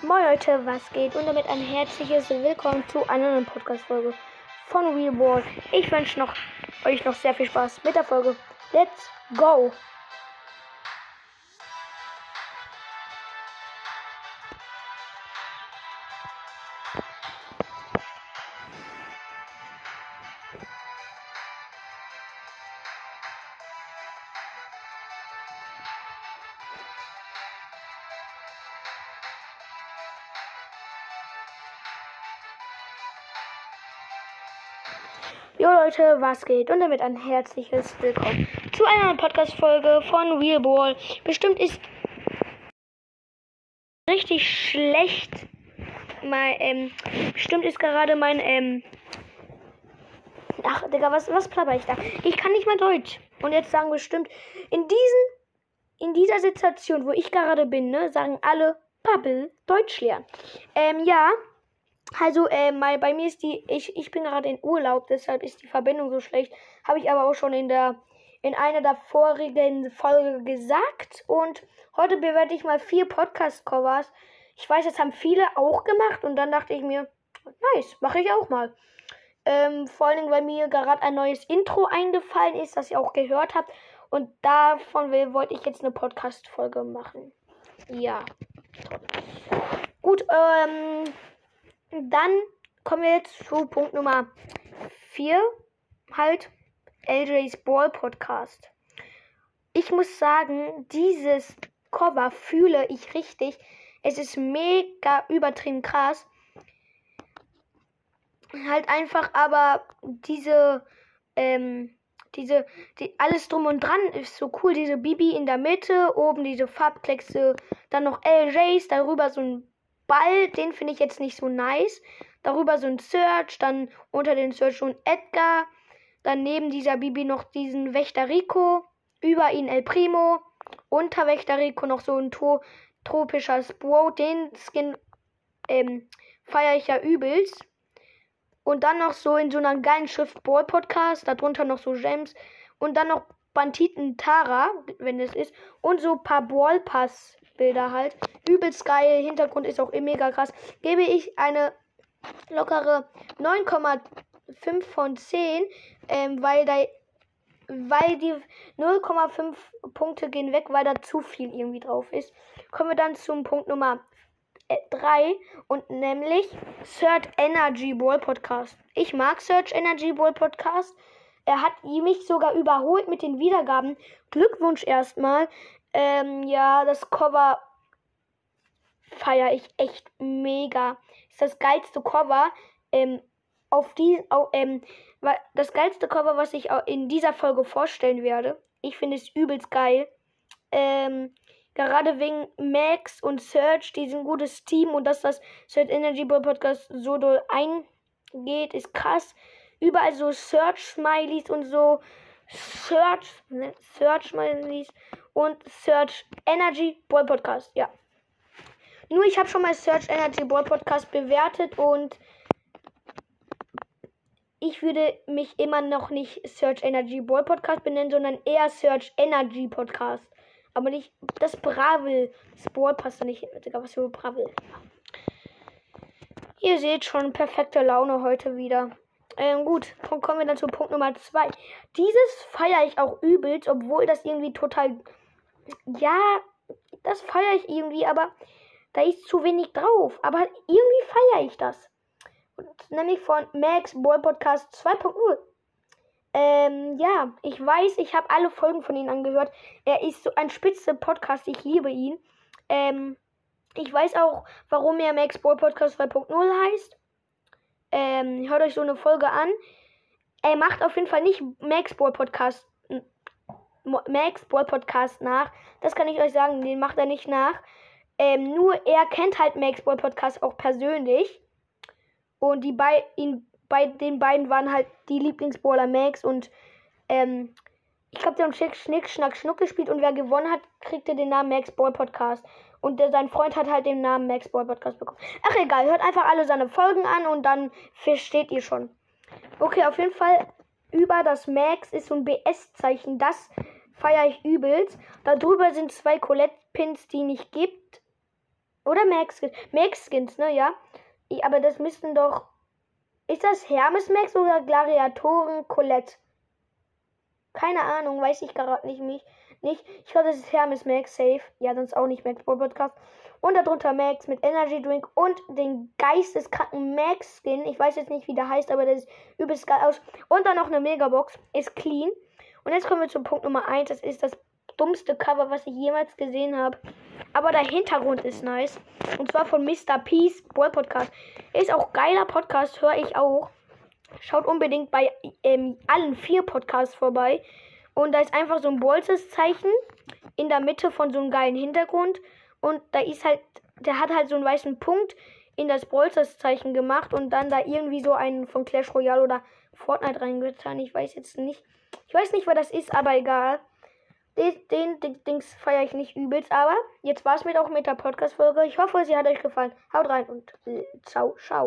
Moin Leute, was geht? Und damit ein herzliches Willkommen zu einer neuen Podcast-Folge von Real Ball. Ich wünsche noch, euch noch sehr viel Spaß mit der Folge. Let's go! Jo Leute, was geht? Und damit ein herzliches Willkommen zu einer Podcast-Folge von Real Ball. Bestimmt ist richtig schlecht. Mein, ähm, bestimmt ist gerade mein, ähm, ach, Digga, was, was plapper ich da? Ich kann nicht mal Deutsch. Und jetzt sagen bestimmt, in diesen, in dieser Situation, wo ich gerade bin, ne, sagen alle, Pappel, Deutsch lernen. Ähm, ja, also, äh, mal, bei mir ist die, ich, ich bin gerade in Urlaub, deshalb ist die Verbindung so schlecht. Habe ich aber auch schon in der, in einer der vorigen Folge gesagt. Und heute bewerte ich mal vier Podcast-Covers. Ich weiß, das haben viele auch gemacht und dann dachte ich mir, nice, mache ich auch mal. Ähm, vor allen Dingen, weil mir gerade ein neues Intro eingefallen ist, das ihr auch gehört habt. Und davon wollte ich jetzt eine Podcast-Folge machen. Ja. Gut, ähm, dann kommen wir jetzt zu Punkt Nummer 4, halt LJ's Ball Podcast. Ich muss sagen, dieses Cover fühle ich richtig. Es ist mega übertrieben krass. Halt einfach, aber diese, ähm, diese, die, alles drum und dran ist so cool. Diese Bibi in der Mitte, oben diese Farbkleckse, dann noch LJs, darüber so ein Ball, den finde ich jetzt nicht so nice. Darüber so ein Search, dann unter den Search schon Edgar. Dann neben dieser Bibi noch diesen Wächter Rico. Über ihn El Primo. Unter Wächter Rico noch so ein to tropischer Spro. Den Skin ähm, feiere ich ja übelst. Und dann noch so in so einer geilen Schrift Ball Podcast. Darunter noch so Gems. Und dann noch Banditen Tara, wenn es ist. Und so ein paar Ballpass Bilder halt. Übelst geil. Hintergrund ist auch mega krass. Gebe ich eine lockere 9,5 von 10, ähm, weil da weil die 0,5 Punkte gehen weg, weil da zu viel irgendwie drauf ist. Kommen wir dann zum Punkt Nummer 3 und nämlich Search Energy Ball Podcast. Ich mag Search Energy Ball Podcast. Er hat mich sogar überholt mit den Wiedergaben. Glückwunsch erstmal. Ähm, ja, das Cover feiere ich echt mega. Ist das geilste Cover. Ähm, auf die, auf, ähm, das geilste Cover, was ich in dieser Folge vorstellen werde. Ich finde es übelst geil. Ähm, gerade wegen Max und Search, die sind ein gutes Team und dass das Search Energy Ball Podcast so doll eingeht, ist krass. Überall so Search Smileys und so. Search, ne? Search Smileys und Search Energy Ball Podcast. Ja. Nur ich habe schon mal Search Energy Ball Podcast bewertet und ich würde mich immer noch nicht Search Energy Ball Podcast benennen, sondern eher Search Energy Podcast. Aber nicht das Bravel. Das Ball passt da nicht. Digga, was für Bravel. Ihr seht schon perfekte Laune heute wieder. Ähm, gut, kommen wir dann zu Punkt Nummer 2. Dieses feiere ich auch übelst, obwohl das irgendwie total ja, das feiere ich irgendwie, aber da ist zu wenig drauf. Aber irgendwie feiere ich das. Und nämlich von Max Boy Podcast 2.0. Ähm, ja, ich weiß, ich habe alle Folgen von ihm angehört. Er ist so ein spitze Podcast, ich liebe ihn. Ähm, ich weiß auch, warum er Max Boy Podcast 2.0 heißt. Ähm, hört euch so eine Folge an. Er macht auf jeden Fall nicht Max Boy Podcast Max Ball Podcast nach. Das kann ich euch sagen, den macht er nicht nach. Ähm, nur er kennt halt Max Ball Podcast auch persönlich. Und die bei, ihn, bei den beiden waren halt die Lieblingsballer Max und ähm, ich glaube, die haben Schnick, Schnick, Schnack, Schnuck gespielt und wer gewonnen hat, kriegte den Namen Max Ball Podcast. Und der, sein Freund hat halt den Namen Max Ball Podcast bekommen. Ach egal, hört einfach alle seine Folgen an und dann versteht ihr schon. Okay, auf jeden Fall über das Max ist so ein BS-Zeichen. Das feiere ich übelst. Darüber sind zwei Colette-Pins, die nicht gibt. Oder Max Skins. Max Skins, ne, ja. Aber das müssten doch. Ist das Hermes Max oder Gladiatoren Colette? Keine Ahnung, weiß ich gerade nicht. Mich, nicht. Ich glaube, das ist Hermes Max Safe. Ja, sonst auch nicht Max Podcast. Und darunter Max mit Energy Drink und den geisteskranken Max Skin. Ich weiß jetzt nicht, wie der heißt, aber der ist übelst geil aus. Und dann noch eine Megabox. Ist clean. Und jetzt kommen wir zum Punkt Nummer 1. Das ist das dummste Cover, was ich jemals gesehen habe. Aber der Hintergrund ist nice. Und zwar von Mr. Peace Brawl Podcast. Ist auch geiler Podcast, höre ich auch. Schaut unbedingt bei ähm, allen vier Podcasts vorbei. Und da ist einfach so ein Bolzes-Zeichen in der Mitte von so einem geilen Hintergrund. Und da ist halt, der hat halt so einen weißen Punkt in das Bolzers-Zeichen gemacht und dann da irgendwie so einen von Clash Royale oder Fortnite reingetan. Ich weiß jetzt nicht. Ich weiß nicht, wer das ist, aber egal. Den, den, den Dings feiere ich nicht übelst, aber jetzt war es mit auch mit der Podcast-Folge. Ich hoffe, sie hat euch gefallen. Haut rein und ciao, ciao.